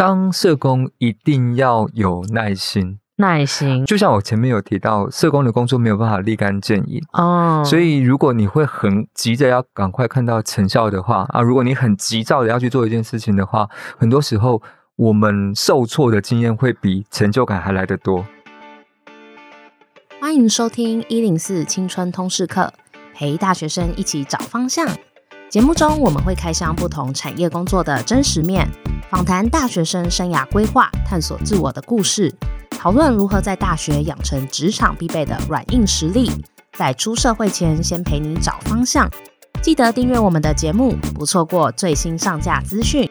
当社工一定要有耐心。耐心，就像我前面有提到，社工的工作没有办法立竿见影哦，所以如果你会很急着要赶快看到成效的话啊，如果你很急躁的要去做一件事情的话，很多时候我们受挫的经验会比成就感还来得多。欢迎收听一零四青春通识课，陪大学生一起找方向。节目中我们会开箱不同产业工作的真实面，访谈大学生生涯规划、探索自我的故事。讨论如何在大学养成职场必备的软硬实力，在出社会前先陪你找方向。记得订阅我们的节目，不错过最新上架资讯。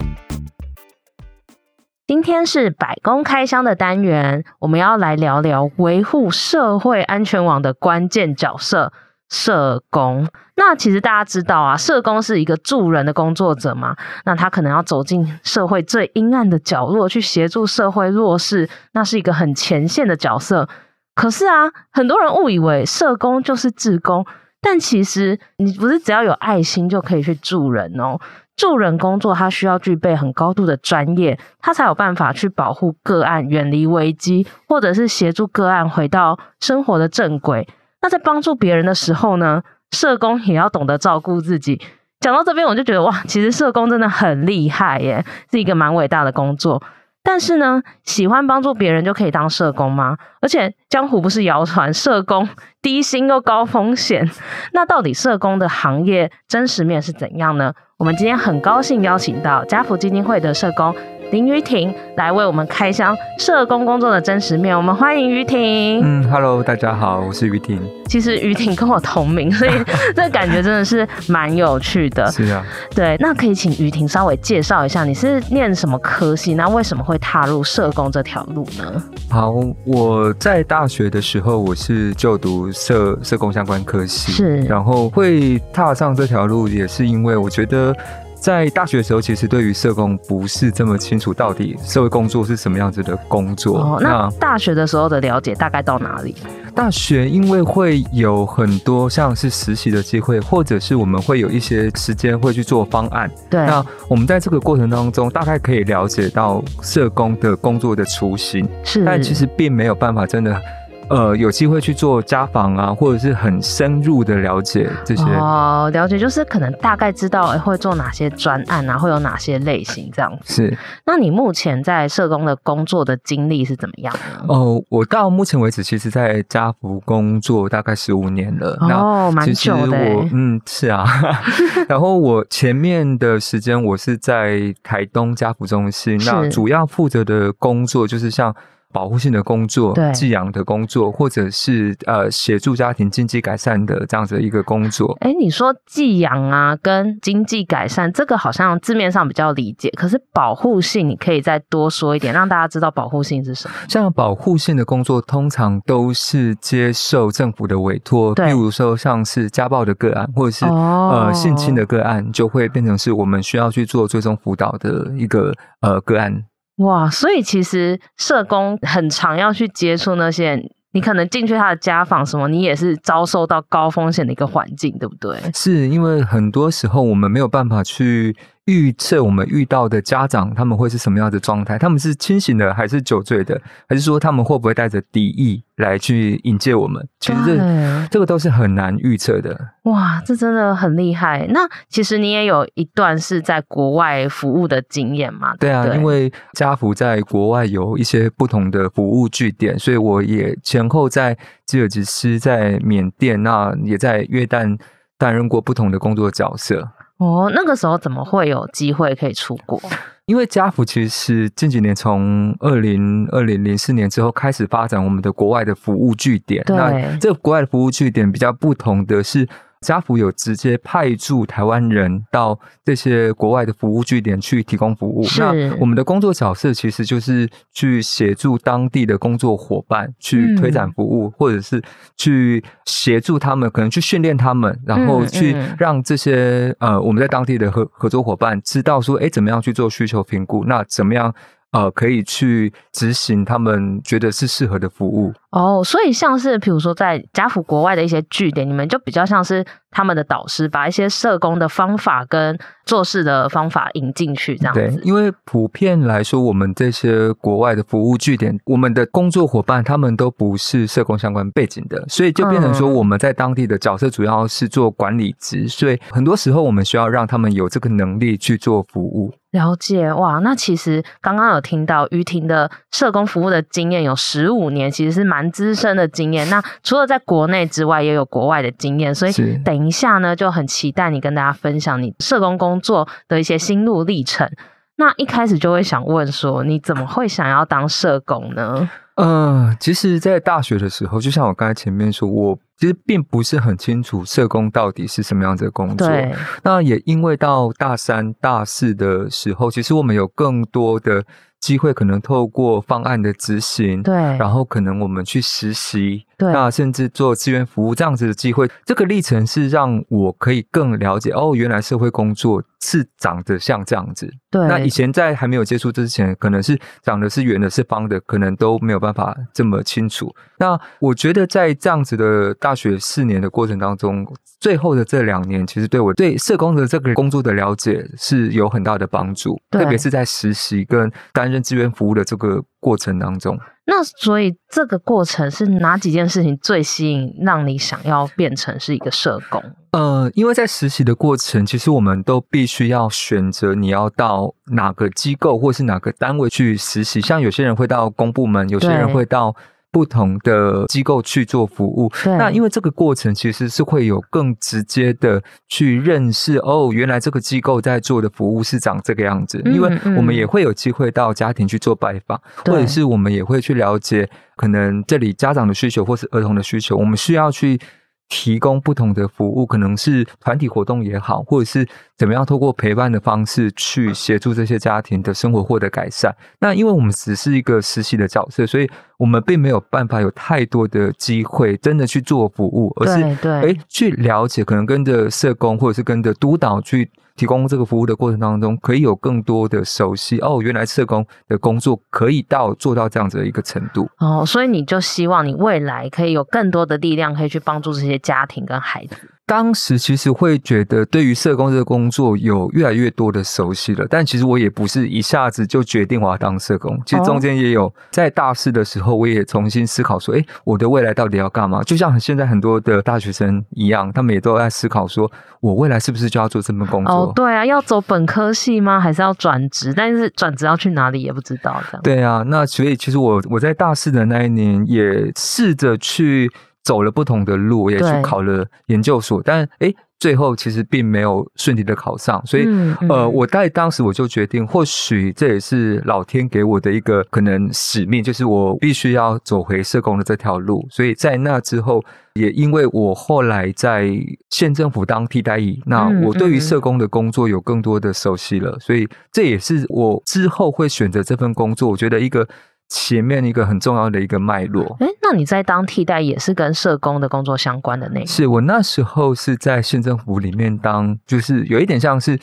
今天是百工开箱的单元，我们要来聊聊维护社会安全网的关键角色。社工，那其实大家知道啊，社工是一个助人的工作者嘛，那他可能要走进社会最阴暗的角落，去协助社会弱势，那是一个很前线的角色。可是啊，很多人误以为社工就是志工，但其实你不是只要有爱心就可以去助人哦。助人工作它需要具备很高度的专业，他才有办法去保护个案远离危机，或者是协助个案回到生活的正轨。那在帮助别人的时候呢，社工也要懂得照顾自己。讲到这边，我就觉得哇，其实社工真的很厉害耶，是一个蛮伟大的工作。但是呢，喜欢帮助别人就可以当社工吗？而且江湖不是谣传，社工低薪又高风险。那到底社工的行业真实面是怎样呢？我们今天很高兴邀请到家福基金会的社工。林于婷来为我们开箱社工工作的真实面，我们欢迎于婷。嗯，Hello，大家好，我是于婷。其实于婷跟我同名，所以 这个感觉真的是蛮有趣的。是啊，对，那可以请于婷稍微介绍一下，你是念什么科系？那为什么会踏入社工这条路呢？好，我在大学的时候，我是就读社社工相关科系，是，然后会踏上这条路，也是因为我觉得。在大学的时候，其实对于社工不是这么清楚，到底社会工作是什么样子的工作。哦，那大学的时候的了解大概到哪里？大学因为会有很多像是实习的机会，或者是我们会有一些时间会去做方案。对，那我们在这个过程当中，大概可以了解到社工的工作的雏形。是，但其实并没有办法真的。呃，有机会去做家访啊，或者是很深入的了解这些哦，了解就是可能大概知道会做哪些专案啊，会有哪些类型这样子。是，那你目前在社工的工作的经历是怎么样呢？哦，我到目前为止，其实在家福工作大概十五年了。哦，蛮久的。我嗯，是啊。然后我前面的时间，我是在台东家福中心，那主要负责的工作就是像。保护性的工作，寄养的工作，或者是呃协助家庭经济改善的这样子的一个工作。哎，你说寄养啊，跟经济改善，这个好像字面上比较理解。可是保护性，你可以再多说一点，让大家知道保护性是什么？像保护性的工作，通常都是接受政府的委托，比如说像是家暴的个案，或者是、哦、呃性侵的个案，就会变成是我们需要去做追踪辅导的一个呃个案。哇，所以其实社工很常要去接触那些，你可能进去他的家访什么，你也是遭受到高风险的一个环境，对不对？是因为很多时候我们没有办法去。预测我们遇到的家长他们会是什么样的状态？他们是清醒的还是酒醉的？还是说他们会不会带着敌意来去迎接我们？其实这这个都是很难预测的。哇，这真的很厉害。那其实你也有一段是在国外服务的经验嘛？对啊，因为家福在国外有一些不同的服务据点，所以我也前后在吉尔吉斯、在缅甸，那也在约旦担任过不同的工作角色。哦，那个时候怎么会有机会可以出国？因为家福其实是近几年从二零二零零四年之后开始发展我们的国外的服务据点。那这个国外的服务据点比较不同的是。家福有直接派驻台湾人到这些国外的服务据点去提供服务。那我们的工作角色其实就是去协助当地的工作伙伴去推展服务，嗯、或者是去协助他们，可能去训练他们，然后去让这些呃我们在当地的合合作伙伴知道说，哎，怎么样去做需求评估？那怎么样？呃，可以去执行他们觉得是适合的服务哦。所以像是比如说在家福国外的一些据点，你们就比较像是他们的导师，把一些社工的方法跟做事的方法引进去，这样子。对，因为普遍来说，我们这些国外的服务据点，我们的工作伙伴他们都不是社工相关背景的，所以就变成说我们在当地的角色主要是做管理职，所以很多时候我们需要让他们有这个能力去做服务。了解哇，那其实刚刚有听到于婷的社工服务的经验有十五年，其实是蛮资深的经验。那除了在国内之外，也有国外的经验，所以等一下呢，就很期待你跟大家分享你社工工作的一些心路历程。那一开始就会想问说，你怎么会想要当社工呢？嗯、呃，其实，在大学的时候，就像我刚才前面说，我其实并不是很清楚社工到底是什么样子的工作。那也因为到大三、大四的时候，其实我们有更多的机会，可能透过方案的执行，对，然后可能我们去实习，对，那甚至做志愿服务这样子的机会，这个历程是让我可以更了解哦，原来社会工作是长得像这样子。对，那以前在还没有接触之前，可能是长得是圆的，是方的，可能都没有办法这么清楚。那我觉得在这样子的大学四年的过程当中，最后的这两年，其实对我对社工的这个工作的了解是有很大的帮助，特别是在实习跟担任志愿服务的这个过程当中。那所以这个过程是哪几件事情最吸引，让你想要变成是一个社工？呃，因为在实习的过程，其实我们都必须要选择你要到哪个机构或是哪个单位去实习。像有些人会到公部门，有些人会到。不同的机构去做服务，那因为这个过程其实是会有更直接的去认识哦，原来这个机构在做的服务是长这个样子。因为我们也会有机会到家庭去做拜访，或者是我们也会去了解可能这里家长的需求或是儿童的需求，我们需要去。提供不同的服务，可能是团体活动也好，或者是怎么样，透过陪伴的方式去协助这些家庭的生活获得改善。那因为我们只是一个实习的角色，所以我们并没有办法有太多的机会真的去做服务，而是哎去了解，可能跟着社工或者是跟着督导去。提供这个服务的过程当中，可以有更多的熟悉哦，原来社工的工作可以到做到这样子的一个程度哦，所以你就希望你未来可以有更多的力量，可以去帮助这些家庭跟孩子。当时其实会觉得，对于社工这个工作有越来越多的熟悉了，但其实我也不是一下子就决定我要当社工。其实中间也有在大四的时候，我也重新思考说，诶，我的未来到底要干嘛？就像现在很多的大学生一样，他们也都在思考说，我未来是不是就要做这份工作？哦，对啊，要走本科系吗？还是要转职？但是转职要去哪里也不知道，这样。对啊，那所以其实我我在大四的那一年也试着去。走了不同的路，也去考了研究所，但诶，最后其实并没有顺利的考上，所以、嗯嗯、呃，我在当时我就决定，或许这也是老天给我的一个可能使命，就是我必须要走回社工的这条路。所以在那之后，也因为我后来在县政府当替代役，那我对于社工的工作有更多的熟悉了，所以这也是我之后会选择这份工作。我觉得一个。前面一个很重要的一个脉络，诶，那你在当替代也是跟社工的工作相关的内容？是我那时候是在县政府里面当，就是有一点像是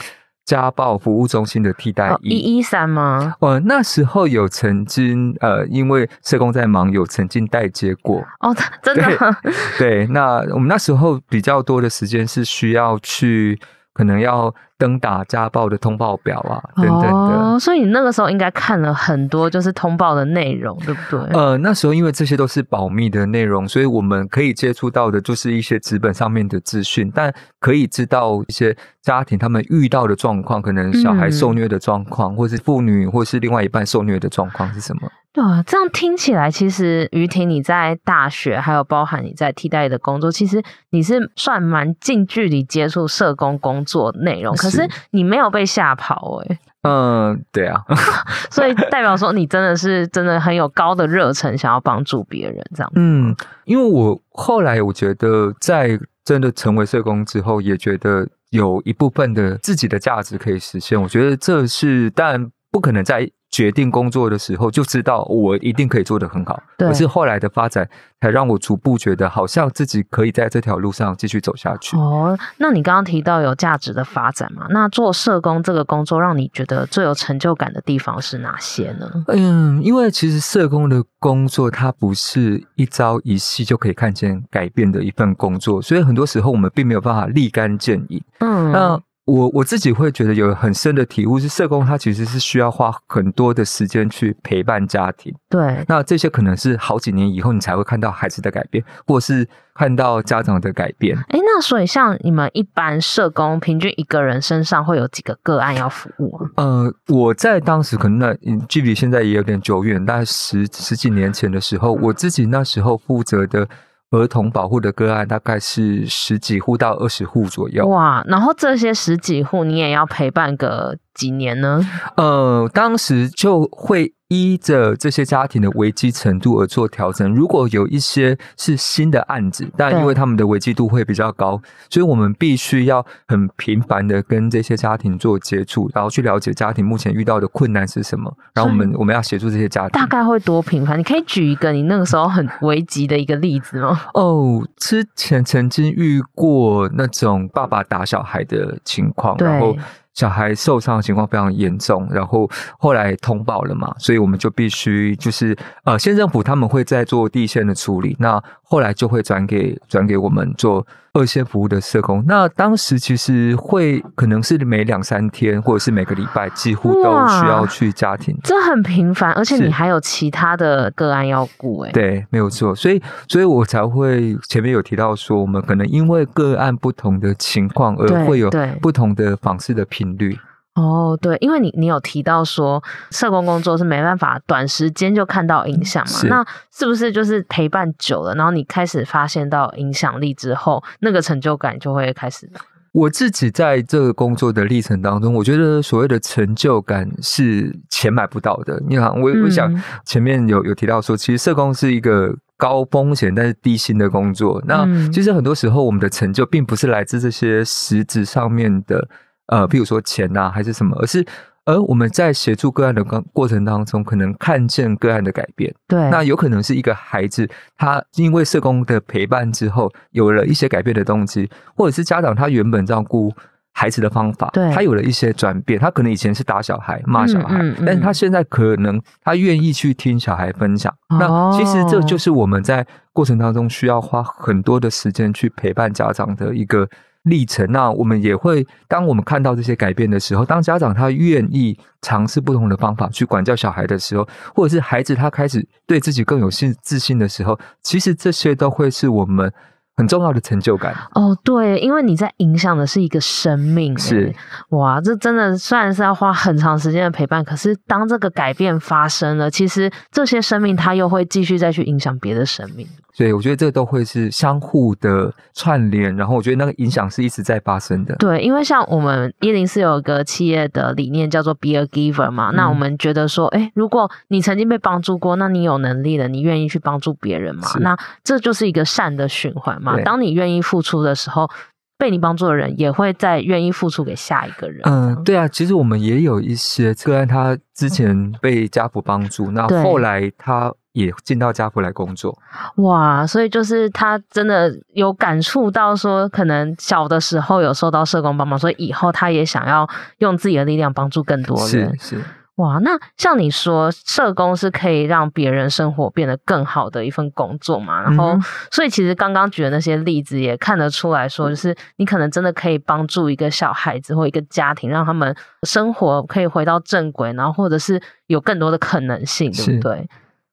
家暴服务中心的替代。一一三吗？我那时候有曾经呃，因为社工在忙，有曾经代接过。哦，真的？对，那我们那时候比较多的时间是需要去。可能要登打家暴的通报表啊，等等的。哦，所以你那个时候应该看了很多就是通报的内容，对不对？呃，那时候因为这些都是保密的内容，所以我们可以接触到的就是一些纸本上面的资讯，但可以知道一些家庭他们遇到的状况，可能小孩受虐的状况，嗯，或是妇女或是另外一半受虐的状况是什么。对啊，这样听起来，其实于婷你在大学，还有包含你在替代的工作，其实你是算蛮近距离接触社工工作内容，可是你没有被吓跑哎、欸。嗯，对啊，所以代表说你真的是真的很有高的热忱，想要帮助别人这样。嗯，因为我后来我觉得，在真的成为社工之后，也觉得有一部分的自己的价值可以实现。我觉得这是，但不可能在。决定工作的时候就知道我一定可以做得很好，可，是后来的发展才让我逐步觉得好像自己可以在这条路上继续走下去。哦，那你刚刚提到有价值的发展嘛？那做社工这个工作让你觉得最有成就感的地方是哪些呢？嗯，因为其实社工的工作它不是一朝一夕就可以看见改变的一份工作，所以很多时候我们并没有办法立竿见影。嗯，那。我我自己会觉得有很深的体悟，是社工他其实是需要花很多的时间去陪伴家庭。对，那这些可能是好几年以后你才会看到孩子的改变，或是看到家长的改变。哎，那所以像你们一般社工，平均一个人身上会有几个个案要服务啊？呃，我在当时可能那距离现在也有点久远，大概十十几年前的时候，我自己那时候负责的。儿童保护的个案大概是十几户到二十户左右。哇，然后这些十几户你也要陪伴个几年呢？呃，当时就会。依着这些家庭的危机程度而做调整。如果有一些是新的案子，但因为他们的危机度会比较高，所以我们必须要很频繁的跟这些家庭做接触，然后去了解家庭目前遇到的困难是什么。然后我们我们要协助这些家庭。大概会多频繁？你可以举一个你那个时候很危急的一个例子吗？哦，之前曾经遇过那种爸爸打小孩的情况，然后。小孩受伤的情况非常严重，然后后来通报了嘛，所以我们就必须就是呃，县政府他们会在做地线的处理，那后来就会转给转给我们做二线服务的社工。那当时其实会可能是每两三天，或者是每个礼拜，几乎都需要去家庭。这很频繁，而且你还有其他的个案要顾哎。对，没有错，所以所以我才会前面有提到说，我们可能因为个案不同的情况而会有不同的访视的频率哦，对，因为你你有提到说，社工工作是没办法短时间就看到影响嘛，那是不是就是陪伴久了，然后你开始发现到影响力之后，那个成就感就会开始？我自己在这个工作的历程当中，我觉得所谓的成就感是钱买不到的。你看，我我想前面有有提到说，其实社工是一个高风险但是低薪的工作。那其实很多时候，我们的成就并不是来自这些实质上面的。呃，比如说钱呐、啊，还是什么，而是而我们在协助个案的过过程当中，可能看见个案的改变。对，那有可能是一个孩子，他因为社工的陪伴之后，有了一些改变的动机，或者是家长他原本照顾孩子的方法，对，他有了一些转变。他可能以前是打小孩、骂小孩，嗯嗯嗯、但是他现在可能他愿意去听小孩分享。哦、那其实这就是我们在过程当中需要花很多的时间去陪伴家长的一个。历程，那我们也会，当我们看到这些改变的时候，当家长他愿意尝试不同的方法去管教小孩的时候，或者是孩子他开始对自己更有信自信的时候，其实这些都会是我们很重要的成就感。哦，对，因为你在影响的是一个生命，是哇，这真的虽然是要花很长时间的陪伴，可是当这个改变发生了，其实这些生命他又会继续再去影响别的生命。所以我觉得这都会是相互的串联，然后我觉得那个影响是一直在发生的。对，因为像我们一零四有一个企业的理念叫做 “Be a Giver” 嘛，嗯、那我们觉得说，哎，如果你曾经被帮助过，那你有能力了，你愿意去帮助别人嘛？那这就是一个善的循环嘛。对当你愿意付出的时候，被你帮助的人也会再愿意付出给下一个人。嗯，对啊，其实我们也有一些个案，他之前被家福帮助，那后来他。也进到家福来工作，哇！所以就是他真的有感触到说，可能小的时候有受到社工帮忙，所以以后他也想要用自己的力量帮助更多人。是是，哇！那像你说，社工是可以让别人生活变得更好的一份工作嘛？然后，嗯、所以其实刚刚举的那些例子也看得出来说，就是你可能真的可以帮助一个小孩子或一个家庭，让他们生活可以回到正轨，然后或者是有更多的可能性，对不对？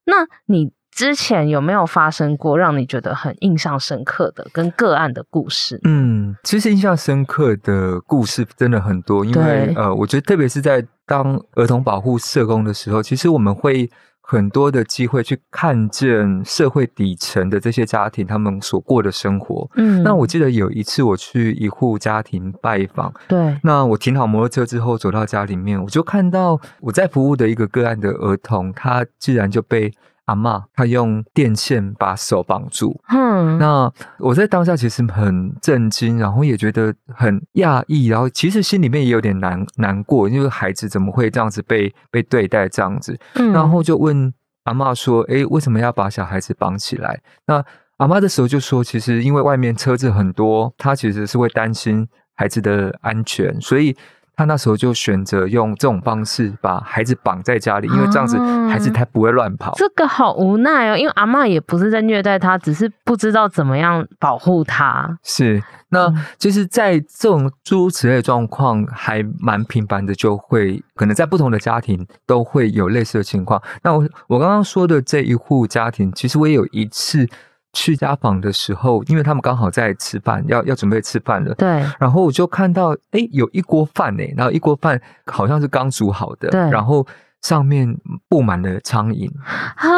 那你之前有没有发生过让你觉得很印象深刻的跟个案的故事？嗯，其实印象深刻的故事真的很多，因为呃，我觉得特别是在当儿童保护社工的时候，其实我们会很多的机会去看见社会底层的这些家庭他们所过的生活。嗯，那我记得有一次我去一户家庭拜访，对，那我停好摩托车之后走到家里面，我就看到我在服务的一个个案的儿童，他竟然就被阿嬷她用电线把手绑住。嗯，那我在当下其实很震惊，然后也觉得很讶异，然后其实心里面也有点难难过，因为孩子怎么会这样子被被对待这样子？嗯，然后就问阿嬷说：“诶，为什么要把小孩子绑起来？”那阿嬷的时候就说：“其实因为外面车子很多，她其实是会担心孩子的安全，所以。”他那时候就选择用这种方式把孩子绑在家里，因为这样子孩子才不会乱跑。这个好无奈哦，因为阿嬷也不是在虐待他，只是不知道怎么样保护他。是，那就是在这种诸如此类的状况还蛮频繁的，就会可能在不同的家庭都会有类似的情况。那我我刚刚说的这一户家庭，其实我也有一次。去家访的时候，因为他们刚好在吃饭，要要准备吃饭了。对。然后我就看到，哎，有一锅饭哎，然后一锅饭好像是刚煮好的。对。然后上面布满了苍蝇。啊。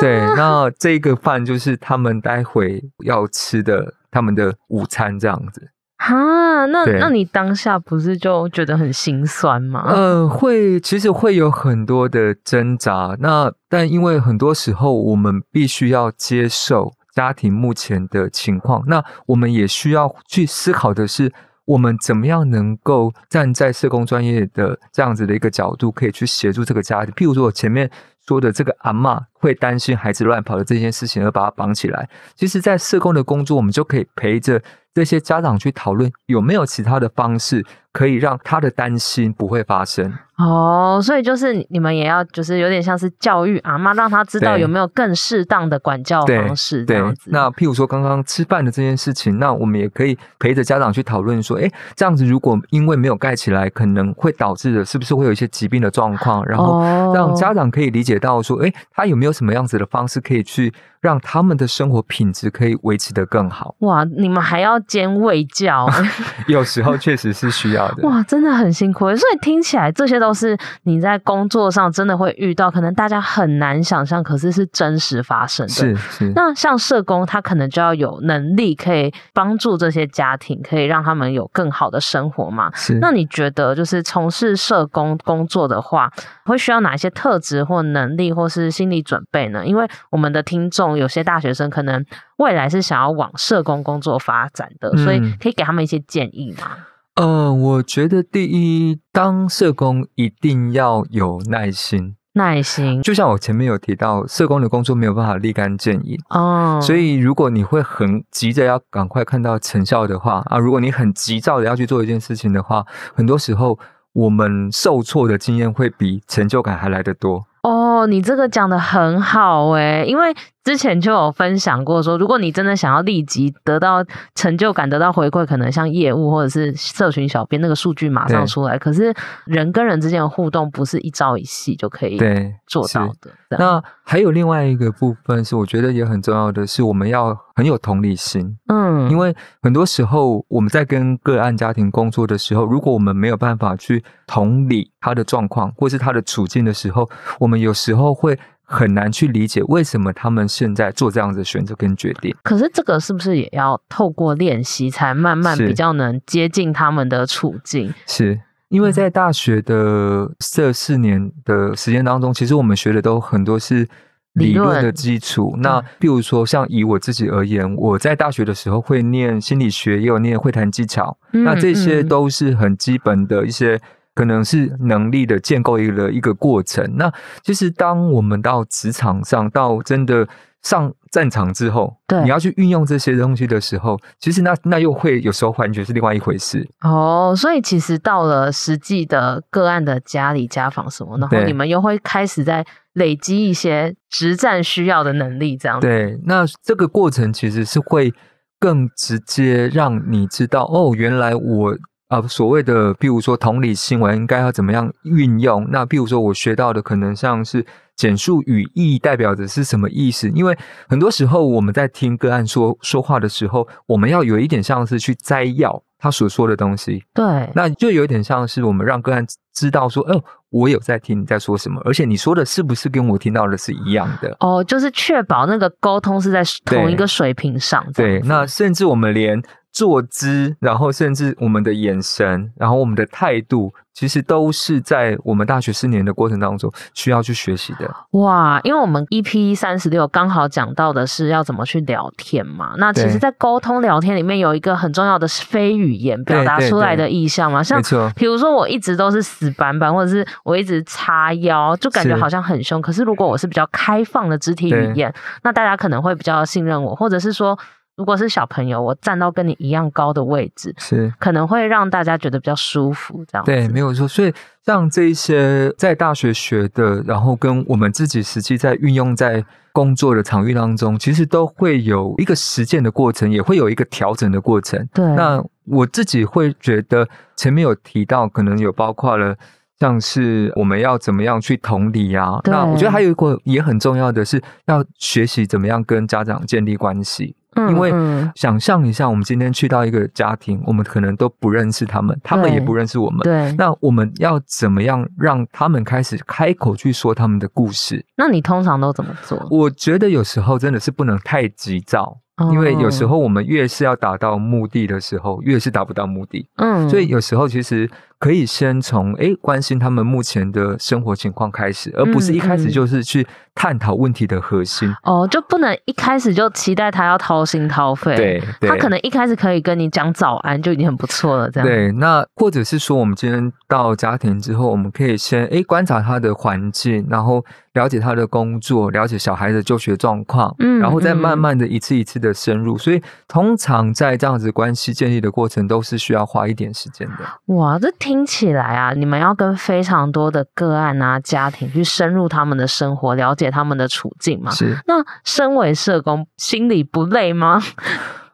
对，那这个饭就是他们待会要吃的，他们的午餐这样子。啊，那那你当下不是就觉得很心酸吗？呃，会，其实会有很多的挣扎。那但因为很多时候我们必须要接受。家庭目前的情况，那我们也需要去思考的是，我们怎么样能够站在社工专业的这样子的一个角度，可以去协助这个家庭。譬如说，我前面说的这个阿嬷会担心孩子乱跑的这件事情，而把他绑起来。其实，在社工的工作，我们就可以陪着这些家长去讨论，有没有其他的方式可以让他的担心不会发生。哦，所以就是你们也要，就是有点像是教育阿妈，让他知道有没有更适当的管教方式这样子。对，那譬如说刚刚吃饭的这件事情，那我们也可以陪着家长去讨论说，哎，这样子如果因为没有盖起来，可能会导致的是不是会有一些疾病的状况？然后让家长可以理解到说，哎，他有没有什么样子的方式可以去让他们的生活品质可以维持得更好？哇，你们还要兼卫教，有时候确实是需要的。哇，真的很辛苦。所以听起来这些都。都是你在工作上真的会遇到，可能大家很难想象，可是是真实发生的。是是。那像社工，他可能就要有能力，可以帮助这些家庭，可以让他们有更好的生活嘛？是。那你觉得，就是从事社工工作的话，会需要哪些特质或能力，或是心理准备呢？因为我们的听众有些大学生，可能未来是想要往社工工作发展的，所以可以给他们一些建议吗？呃，我觉得第一，当社工一定要有耐心。耐心，就像我前面有提到，社工的工作没有办法立竿见影哦。所以，如果你会很急着要赶快看到成效的话啊，如果你很急躁的要去做一件事情的话，很多时候我们受挫的经验会比成就感还来得多。哦，你这个讲的很好诶，因为之前就有分享过说，如果你真的想要立即得到成就感、得到回馈，可能像业务或者是社群小编那个数据马上出来，可是人跟人之间的互动不是一朝一夕就可以做到的。那还有另外一个部分是，我觉得也很重要的是，我们要很有同理心。嗯，因为很多时候我们在跟个案家庭工作的时候，如果我们没有办法去同理他的状况或是他的处境的时候，我们有时候会很难去理解为什么他们现在做这样子的选择跟决定。可是这个是不是也要透过练习，才慢慢比较能接近他们的处境？是。因为在大学的这四年的时间当中，其实我们学的都很多是理论的基础。那比如说，像以我自己而言，我在大学的时候会念心理学，也有念会谈技巧。那这些都是很基本的一些，可能是能力的建构一个一个过程。那其实当我们到职场上，到真的。上战场之后，对，你要去运用这些东西的时候，其实那那又会有时候完全是另外一回事哦。所以其实到了实际的个案的家里家访什么，然后你们又会开始在累积一些实战需要的能力，这样。对，那这个过程其实是会更直接让你知道，哦，原来我啊、呃、所谓的，比如说同理心，我应该要怎么样运用？那比如说我学到的，可能像是。简述语义代表的是什么意思？因为很多时候我们在听个案说说话的时候，我们要有一点像是去摘要他所说的东西。对，那就有一点像是我们让个案知道说，哦，我有在听你在说什么，而且你说的是不是跟我听到的是一样的？哦，就是确保那个沟通是在同一个水平上。对，那甚至我们连坐姿，然后甚至我们的眼神，然后我们的态度，其实都是在我们大学四年的过程当中需要去学习的。哇，因为我们 EP 三十六刚好讲到的是要怎么去聊天嘛。那其实，在沟通聊天里面有一个很重要的非语言表达出来的意向嘛，像比如说我一直都是死板板，或者是我一直叉腰，就感觉好像很凶。可是如果我是比较开放的肢体语言，那大家可能会比较信任我，或者是说。如果是小朋友，我站到跟你一样高的位置，是可能会让大家觉得比较舒服，这样。对，没有错。所以像这一些在大学学的，然后跟我们自己实际在运用在工作的场域当中，其实都会有一个实践的过程，也会有一个调整的过程。对。那我自己会觉得，前面有提到，可能有包括了，像是我们要怎么样去同理啊。那我觉得还有一个也很重要的是，要学习怎么样跟家长建立关系。因为想象一下，我们今天去到一个家庭，我们可能都不认识他们，他们也不认识我们。对，那我们要怎么样让他们开始开口去说他们的故事？那你通常都怎么做？我觉得有时候真的是不能太急躁。因为有时候我们越是要达到目的的时候，越是达不到目的。嗯，所以有时候其实可以先从诶关心他们目前的生活情况开始，而不是一开始就是去探讨问题的核心。哦，就不能一开始就期待他要掏心掏肺。对，他可能一开始可以跟你讲早安就已经很不错了。这样。对，那或者是说，我们今天到家庭之后，我们可以先诶观察他的环境，然后。了解他的工作，了解小孩的就学状况，嗯，然后再慢慢的一次一次的深入，嗯，所以通常在这样子关系建立的过程，都是需要花一点时间的。哇，这听起来啊，你们要跟非常多的个案啊、家庭去深入他们的生活，了解他们的处境嘛？是。那身为社工，心里不累吗？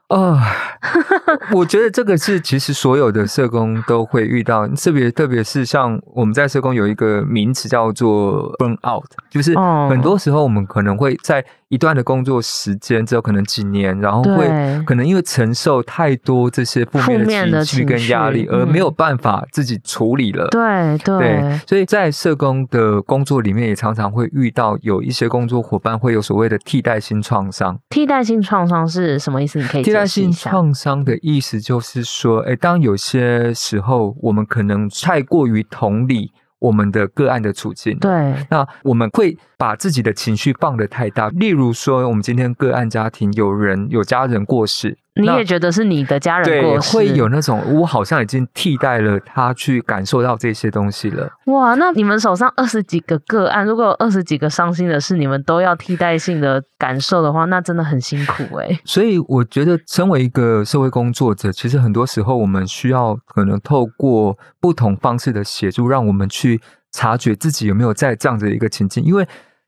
啊，我觉得这个是其实所有的社工都会遇到，特别特别是像我们在社工有一个名词叫做 burn out，就是很多时候我们可能会在。一段的工作时间之后，可能几年，然后会可能因为承受太多这些负面的情绪跟压力，而没有办法自己处理了。对对，对，所以在社工的工作里面，也常常会遇到有一些工作伙伴会有所谓的替代性创伤。替代性创伤是什么意思？你可以替代性创伤的意思就是说，哎，当有些时候我们可能太过于同理。我们的个案的处境，对，那我们会把自己的情绪放得太大。例如说，我们今天个案家庭有人有家人过世。你也觉得是你的家人过世，会有那种我好像已经替代了他去感受到这些东西了。哇，那你们手上二十几个个案，如果有二十几个伤心的事，你们都要替代性的感受的话，那真的很辛苦诶。所以我觉得，身为一个社会工作者，其实很多时候我们需要可能透过不同方式的协助，让我们去察觉自己有没有在这样的一个情境，因为。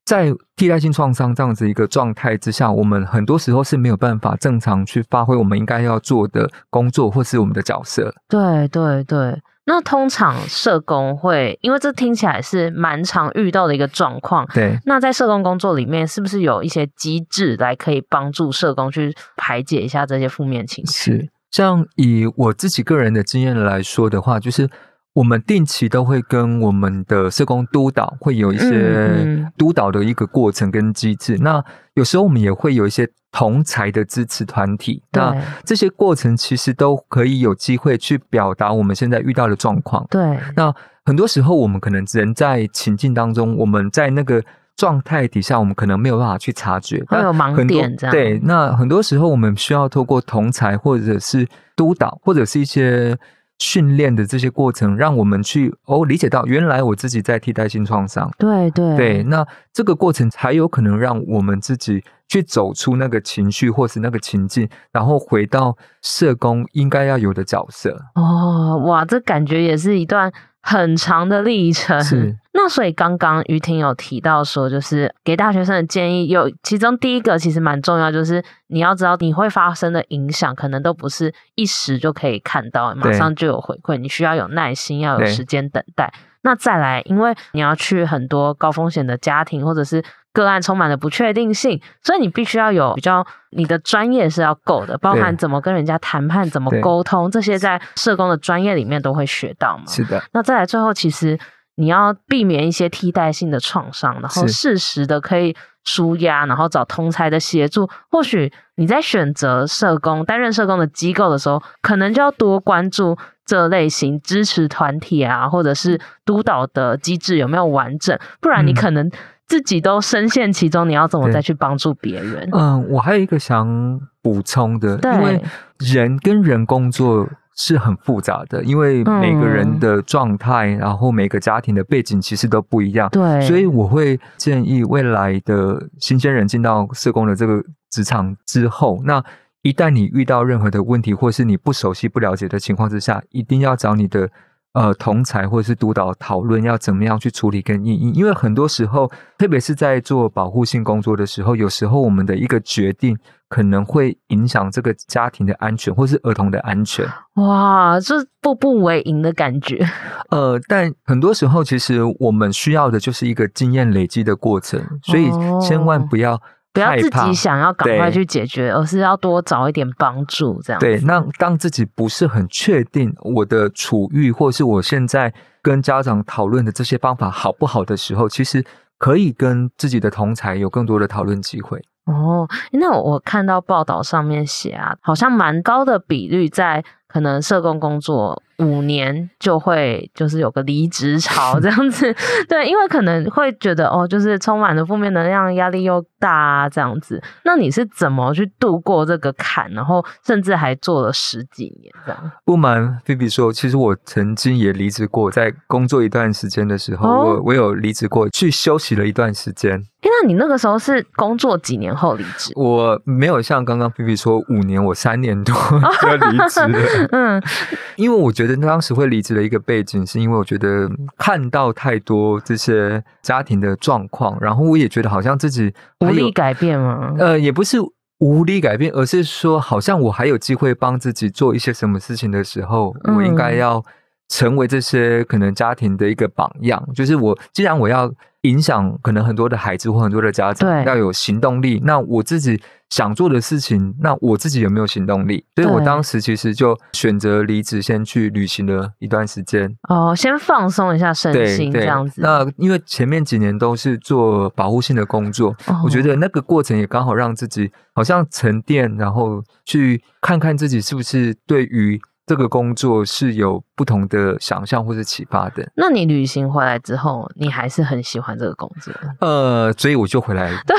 在替代性创伤这样子一个状态之下，我们很多时候是没有办法正常去发挥我们应该要做的工作，或是我们的角色。对对对，那通常社工会，因为这听起来是蛮常遇到的一个状况。对，那在社工工作里面，是不是有一些机制来可以帮助社工去排解一下这些负面情绪？是，像以我自己个人的经验来说的话，就是。我们定期都会跟我们的社工督导会有一些督导的一个过程跟机制。嗯嗯。那有时候我们也会有一些同才的支持团体。那这些过程其实都可以有机会去表达我们现在遇到的状况。对。那很多时候我们可能人在情境当中，我们在那个状态底下，我们可能没有办法去察觉，会有盲点这样。对。那很多时候我们需要透过同才或者是督导，或者是一些。训练的这些过程，让我们去哦理解到，原来我自己在替代性创伤。对对对，那这个过程才有可能让我们自己去走出那个情绪或是那个情境，然后回到社工应该要有的角色。哦，哇，这感觉也是一段很长的历程。是。那所以刚刚于婷有提到说，就是给大学生的建议有，其中第一个其实蛮重要，就是你要知道你会发生的影响，可能都不是一时就可以看到，马上就有回馈，你需要有耐心，要有时间等待。那再来，因为你要去很多高风险的家庭，或者是个案充满了不确定性，所以你必须要有比较，你的专业是要够的，包含怎么跟人家谈判，怎么沟通，这些在社工的专业里面都会学到嘛。是的。那再来最后，其实。你要避免一些替代性的创伤，然后适时的可以舒压，然后找同才的协助。或许你在选择社工担任社工的机构的时候，可能就要多关注这类型支持团体啊，或者是督导的机制有没有完整，不然你可能自己都深陷其中，你要怎么再去帮助别人？嗯，我还有一个想补充的，因为人跟人工作。是很复杂的，因为每个人的状态，嗯、然后每个家庭的背景其实都不一样。对，所以我会建议未来的新鲜人进到社工的这个职场之后，那一旦你遇到任何的问题，或是你不熟悉、不了解的情况之下，一定要找你的。呃，同才或者是督导讨论要怎么样去处理跟应应，因为很多时候，特别是在做保护性工作的时候，有时候我们的一个决定可能会影响这个家庭的安全，或是儿童的安全。哇，这步步为营的感觉。呃，但很多时候，其实我们需要的就是一个经验累积的过程，所以千万不要。不要自己想要赶快去解决，而是要多找一点帮助，这样。对，那当自己不是很确定我的处遇，或是我现在跟家长讨论的这些方法好不好的时候，其实可以跟自己的同才有更多的讨论机会。哦，那我看到报道上面写啊，好像蛮高的比率在可能社工工作。五年就会就是有个离职潮这样子，对，因为可能会觉得哦，就是充满了负面能量，压力又大啊这样子。那你是怎么去度过这个坎，然后甚至还做了十几年这样？不瞒菲比说，其实我曾经也离职过，在工作一段时间的时候，哦、我我有离职过，去休息了一段时间。哎，那你那个时候是工作几年后离职？我没有像刚刚菲比说五年，我三年多 就离职了。嗯，因为我觉得。当时会离职的一个背景，是因为我觉得看到太多这些家庭的状况，然后我也觉得好像自己无力改变吗？呃，也不是无力改变，而是说好像我还有机会帮自己做一些什么事情的时候，我应该要成为这些可能家庭的一个榜样。就是我既然我要。影响可能很多的孩子或很多的家长要有行动力。那我自己想做的事情，那我自己有没有行动力？所以我当时其实就选择离职，先去旅行了一段时间。哦，先放松一下身心，这样子。那因为前面几年都是做保护性的工作，哦，我觉得那个过程也刚好让自己好像沉淀，然后去看看自己是不是对于。这个工作是有不同的想象或者启发的。那你旅行回来之后，你还是很喜欢这个工作？呃，所以我就回来 了。对，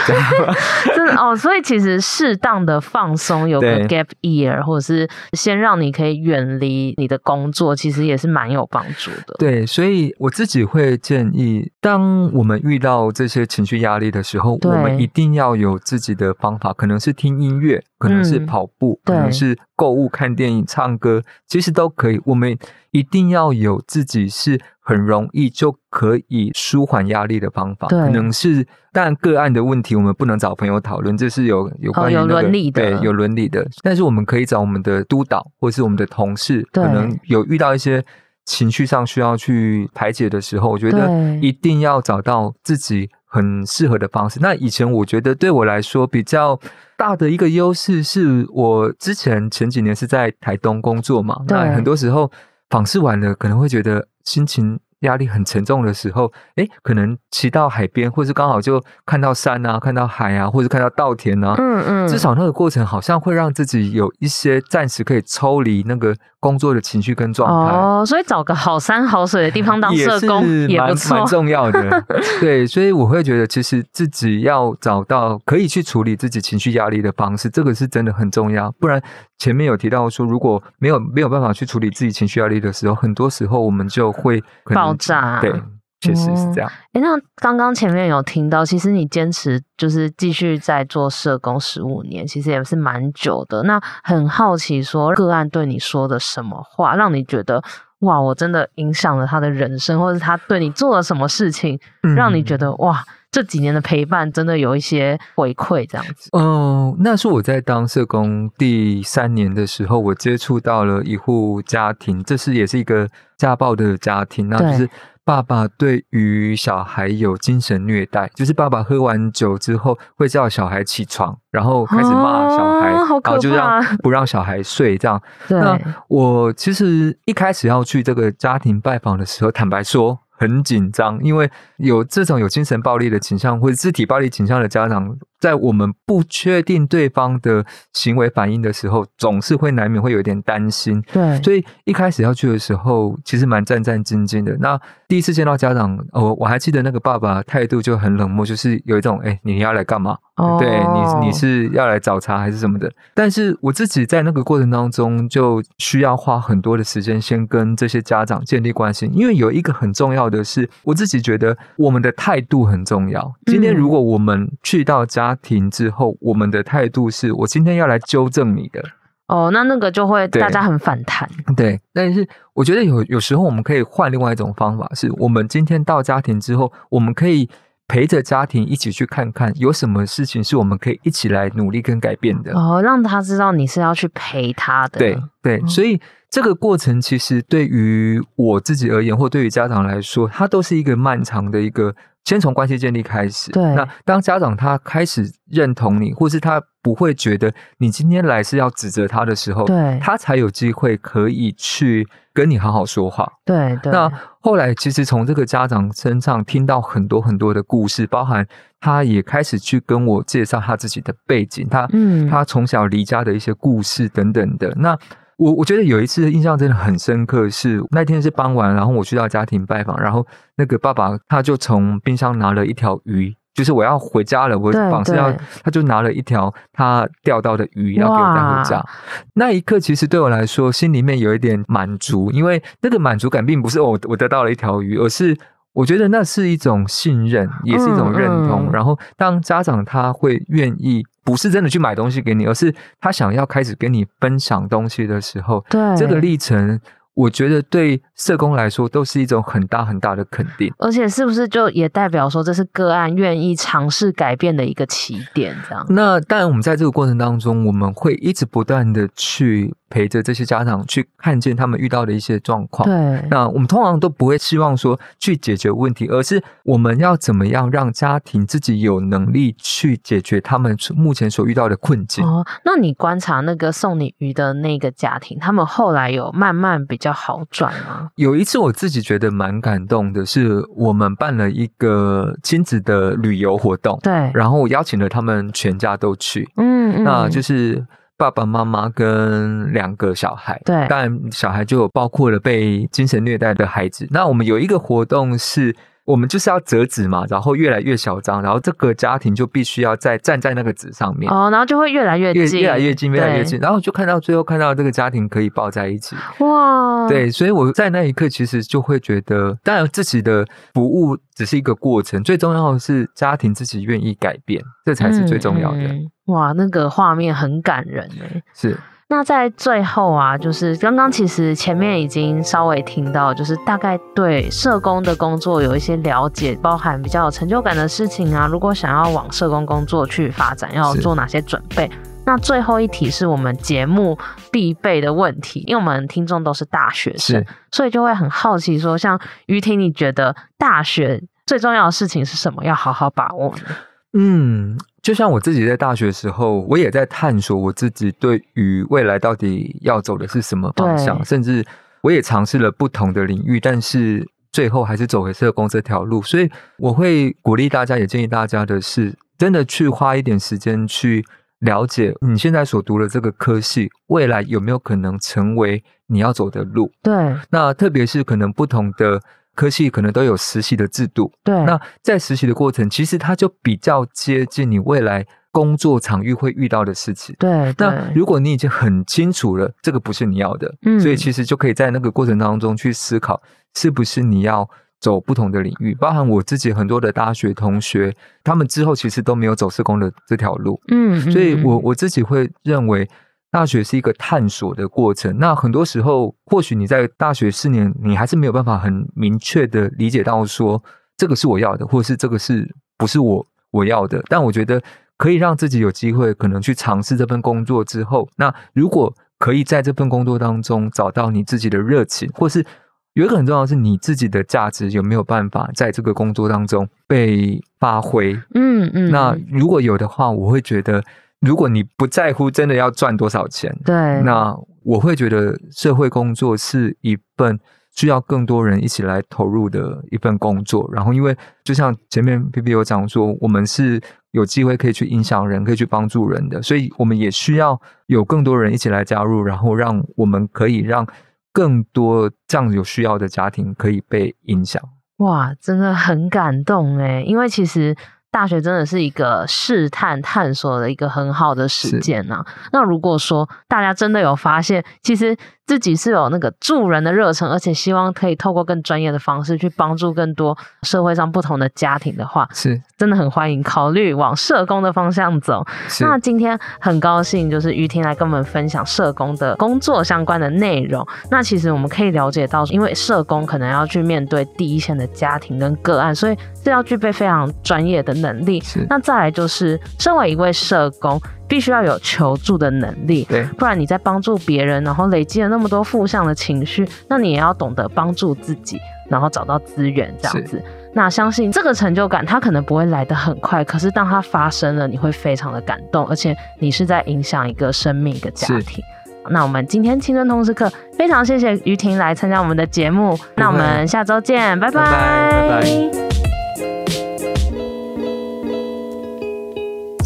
真的哦。所以其实适当的放松，有个 gap year，或者是先让你可以远离你的工作，其实也是蛮有帮助的。对，所以我自己会建议，当我们遇到这些情绪压力的时候，我们一定要有自己的方法，可能是听音乐。可能是跑步，嗯、可能是购物、看电影、唱歌，其实都可以。我们一定要有自己是很容易就可以舒缓压力的方法。可能是，但个案的问题，我们不能找朋友讨论，这是有有关于、那个哦、有伦理的，对，有伦理的。但是我们可以找我们的督导，或是我们的同事，可能有遇到一些情绪上需要去排解的时候，我觉得一定要找到自己很适合的方式。那以前我觉得对我来说比较大的一个优势是我之前前几年是在台东工作嘛，那很多时候访视完了可能会觉得心情压力很沉重的时候，诶，可能骑到海边，或是刚好就看到山啊，看到海啊，或者看到稻田啊，嗯嗯，至少那个过程好像会让自己有一些暂时可以抽离那个工作的情绪跟状态。哦，所以找个好山好水的地方当社工也不错，蛮重要的。对，所以我会觉得，其实自己要找到可以去处理自己情绪压力的方式，这个是真的很重要。不然前面有提到说，如果没有没有办法去处理自己情绪压力的时候，很多时候我们就会爆炸。对。确实是这样。哎、嗯，那刚刚前面有听到，其实你坚持就是继续在做社工十五年，其实也是蛮久的。那很好奇，说个案对你说的什么话，让你觉得哇，我真的影响了他的人生，或者他对你做了什么事情，让你觉得哇，这几年的陪伴真的有一些回馈这样子。嗯、呃，那是我在当社工第三年的时候，我接触到了一户家庭，这是也是一个家暴的家庭，那就是。爸爸对于小孩有精神虐待，就是爸爸喝完酒之后会叫小孩起床，然后开始骂小孩，哦、然后就让不让小孩睡这样。那我其实一开始要去这个家庭拜访的时候，坦白说，很紧张，因为有这种有精神暴力的倾向或者肢体暴力倾向的家长，在我们不确定对方的行为反应的时候，总是会难免会有点担心。对，所以一开始要去的时候，其实蛮战战兢兢的。那第一次见到家长，我我还记得那个爸爸态度就很冷漠，就是有一种哎，你要来干嘛？哦，对你你是要来找茬还是什么的？但是我自己在那个过程当中，就需要花很多的时间，先跟这些家长建立关系，因为有一个很重要的是，我自己觉得我们的态度很重要。今天如果我们去到家庭之后，嗯、我们的态度是我今天要来纠正你的，哦，那那个就会大家很反弹。对，但是我觉得有有时候我们可以换另外一种方法，是我们今天到家庭之后，我们可以。陪着家庭一起去看看，有什么事情是我们可以一起来努力跟改变的哦，让他知道你是要去陪他的。对对，所以这个过程其实对于我自己而言，或对于家长来说，它都是一个漫长的一个。先从关系建立开始。对，那当家长他开始认同你，或是他不会觉得你今天来是要指责他的时候，对，他才有机会可以去跟你好好说话。对对。那后来其实从这个家长身上听到很多很多的故事，包含他也开始去跟我介绍他自己的背景，他嗯，他从小离家的一些故事等等的。那我我觉得有一次印象真的很深刻，是那天是傍晚，然后我去到家庭拜访，然后那个爸爸他就从冰箱拿了一条鱼，就是我要回家了，我绑是要，他就拿了一条他钓到的鱼要给我带回家。那一刻其实对我来说心里面有一点满足，因为那个满足感并不是我我得到了一条鱼，而是我觉得那是一种信任，也是一种认同。嗯嗯，然后当家长他会愿意。不是真的去买东西给你，而是他想要开始跟你分享东西的时候，对这个历程。我觉得对社工来说都是一种很大很大的肯定，而且是不是就也代表说这是个案愿意尝试改变的一个起点？这样。那当然，我们在这个过程当中，我们会一直不断的去陪着这些家长去看见他们遇到的一些状况。对。那我们通常都不会希望说去解决问题，而是我们要怎么样让家庭自己有能力去解决他们目前所遇到的困境。哦，那你观察那个送你鱼的那个家庭，他们后来有慢慢比较。好转吗？有一次我自己觉得蛮感动的，是我们办了一个亲子的旅游活动，对，然后我邀请了他们全家都去，嗯，嗯，那就是爸爸妈妈跟两个小孩，对，当然小孩就有包括了被精神虐待的孩子。那我们有一个活动是。我们就是要折纸嘛，然后越来越小张，然后这个家庭就必须要再站在那个纸上面哦，然后就会越来越近，越越来越近，越来越近，然后就看到最后看到这个家庭可以抱在一起，哇，对，所以我在那一刻其实就会觉得，当然自己的服务只是一个过程，最重要的是家庭自己愿意改变，这才是最重要的。嗯嗯、哇，那个画面很感人诶，是。那在最后啊，就是刚刚其实前面已经稍微听到，就是大概对社工的工作有一些了解，包含比较有成就感的事情啊。如果想要往社工工作去发展，要做哪些准备？那最后一题是我们节目必备的问题，因为我们听众都是大学生，所以就会很好奇说，像于婷，你觉得大学最重要的事情是什么？要好好把握呢？嗯。就像我自己在大学的时候，我也在探索我自己对于未来到底要走的是什么方向，甚至我也尝试了不同的领域，但是最后还是走回社工这条路。所以我会鼓励大家，也建议大家的是，真的去花一点时间去了解你现在所读的这个科系，未来有没有可能成为你要走的路。对，那特别是可能不同的。科系可能都有实习的制度，对。那在实习的过程，其实它就比较接近你未来工作场域会遇到的事情，对。那如果你已经很清楚了，这个不是你要的，嗯，所以其实就可以在那个过程当中去思考，是不是你要走不同的领域。包含我自己很多的大学同学，他们之后其实都没有走社工的这条路，嗯，嗯。所以我我自己会认为。大学是一个探索的过程，那很多时候，或许你在大学四年，你还是没有办法很明确的理解到说，这个是我要的，或者是这个是不是我我要的。但我觉得可以让自己有机会，可能去尝试这份工作之后，那如果可以在这份工作当中找到你自己的热情，或是有一个很重要的是你自己的价值有没有办法在这个工作当中被发挥？嗯嗯。那如果有的话，我会觉得。如果你不在乎真的要赚多少钱，对，那我会觉得社会工作是一份需要更多人一起来投入的一份工作。然后，因为就像前面 PP 有讲说，我们是有机会可以去影响人，可以去帮助人的，所以我们也需要有更多人一起来加入，然后让我们可以让更多这样有需要的家庭可以被影响。哇，真的很感动诶，因为其实。大学真的是一个试探探索的一个很好的时间呐。那如果说大家真的有发现，其实。自己是有那个助人的热忱，而且希望可以透过更专业的方式去帮助更多社会上不同的家庭的话，是真的很欢迎考虑往社工的方向走。那今天很高兴，就是于婷来跟我们分享社工的工作相关的内容。那其实我们可以了解到，因为社工可能要去面对第一线的家庭跟个案，所以是要具备非常专业的能力。是那再来就是，身为一位社工。必须要有求助的能力，对，不然你在帮助别人，然后累积了那么多负向的情绪，那你也要懂得帮助自己，然后找到资源这样子。那相信这个成就感，它可能不会来得很快，可是当它发生了，你会非常的感动，而且你是在影响一个生命、一个家庭。那我们今天青春通识课非常谢谢于婷来参加我们的节目，那我们下周见，拜拜，拜拜。拜